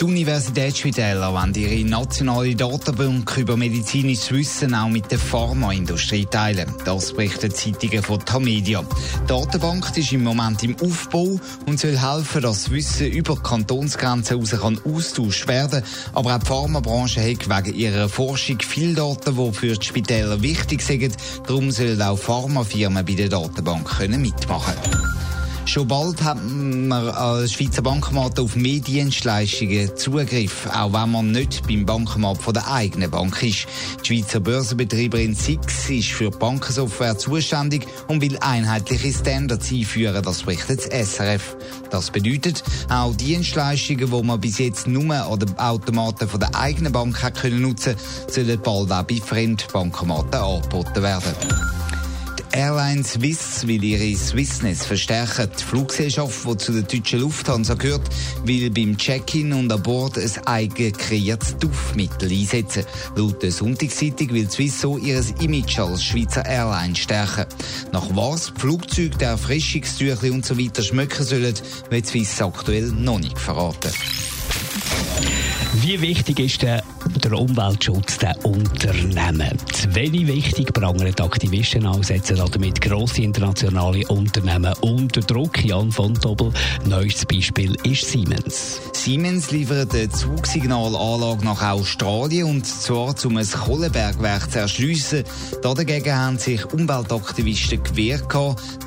Die Universitätsspitäler wollen ihre nationale Datenbank über medizinisches Wissen auch mit der Pharmaindustrie teilen. Das berichten Zeitungen von Tamedia. Die Datenbank ist im Moment im Aufbau und soll helfen, dass das Wissen über Kantonsgrenzen heraus kann austauscht werden. Aber auch die Pharmabranche hat wegen ihrer Forschung viele Daten, die für die Spitäler wichtig sind. Darum sollen auch Pharmafirmen bei der Datenbank können mitmachen Schon bald hat man als Schweizer Bankomat auf Mediendienstleistungen Zugriff, auch wenn man nicht beim Bankomat der eigenen Bank ist. Die Schweizer Börsenbetreiberin SIX ist für Bankensoftware zuständig und will einheitliche Standards einführen, das berichtet das SRF. Das bedeutet, auch Dienstleistungen, die man bis jetzt nur an den Automaten der eigenen Bank hat können nutzen, sollen bald auch bei Fremdbankomaten angeboten werden. Airline Swiss will ihre Swissness verstärken. Die Fluggesellschaft, die zu der deutschen Lufthansa gehört, will beim Check-in und an Bord ein eigen kreiertes Duftmittel einsetzen. Laut der Sonntagszeitung will Swiss so ihr Image als Schweizer Airline stärken. Nach was Flugzeuge der Erfrischungstüchli und so weiter schmecken sollen, wird Swiss aktuell noch nicht verraten. Wie wichtig ist der, der Umweltschutz der Unternehmen? Zu wenig wichtig prangert Aktivisten ansetzen damit grosse internationale Unternehmen unter Druck. Jan von Dobbel, neuestes Beispiel ist Siemens. Siemens liefert eine Zugsignalanlage nach Australien und zwar um ein Kohlebergwerk zu erschliessen. Dagegen haben sich Umweltaktivisten gewehrt.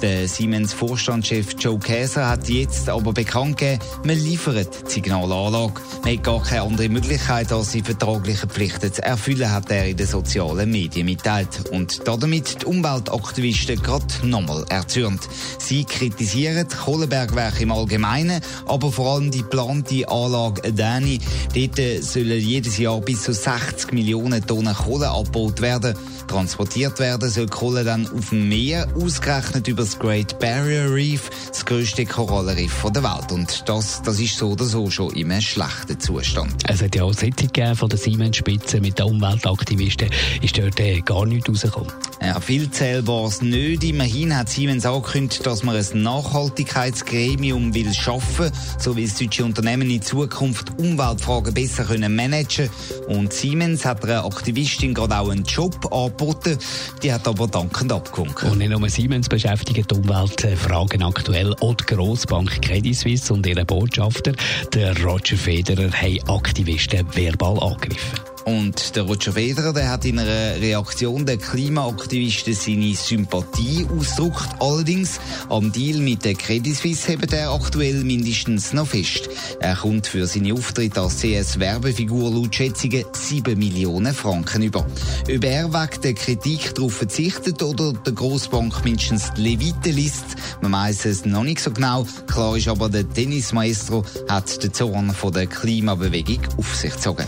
Der Siemens-Vorstandschef Joe Käser hat jetzt aber bekannt gegeben, man liefert die Signalanlage. Man hat gar keine andere Möglichkeit, als die vertraglichen Pflichten zu erfüllen, hat er in den sozialen Medien mitteilt. Und damit die Umweltaktivisten gerade nochmal erzürnt. Sie kritisieren Kohlebergwerke im Allgemeinen, aber vor allem die geplante Anlage Adani. Dort sollen jedes Jahr bis zu 60 Millionen Tonnen Kohle abgebaut werden. Transportiert werden soll Kohle dann auf dem Meer, ausgerechnet über das Great Barrier Reef, das grösste Korallenriff der Welt. Und das, das ist so oder so schon in einem schlechten Zustand. Es hat ja auch Sitzung von der Siemens-Spitze mit den Umweltaktivisten. Ist dort äh, gar nichts rausgekommen? Ja, viel zählbar es nicht. Immerhin hat Siemens angekündigt, dass man ein Nachhaltigkeitsgremium will schaffen, so wie das deutsche Unternehmen in Zukunft Umweltfragen besser können managen. Und Siemens hat einer Aktivistin gerade auch einen Job angeboten. Die hat aber dankend abgewunken. Und nicht nur Siemens beschäftigt Umweltfragen aktuell. Auch die Grossbank Credit Suisse und ihre Botschafter, der Roger Federer, haben Aktivisten verbal angegriffen. Und der Roger Federer, der hat in einer Reaktion der Klimaaktivisten seine Sympathie ausgedrückt. Allerdings am Deal mit der Credit Suisse hebt er aktuell mindestens noch fest. Er kommt für seine Auftritte als CS-Werbefigur laut Schätzungen 7 Millionen Franken über. Ob er wegen der Kritik darauf verzichtet oder der Grossbank mindestens die Levite liest, man weiß es noch nicht so genau. Klar ist aber, der Tennismaestro hat den Zorn von der Klimabewegung auf sich gezogen.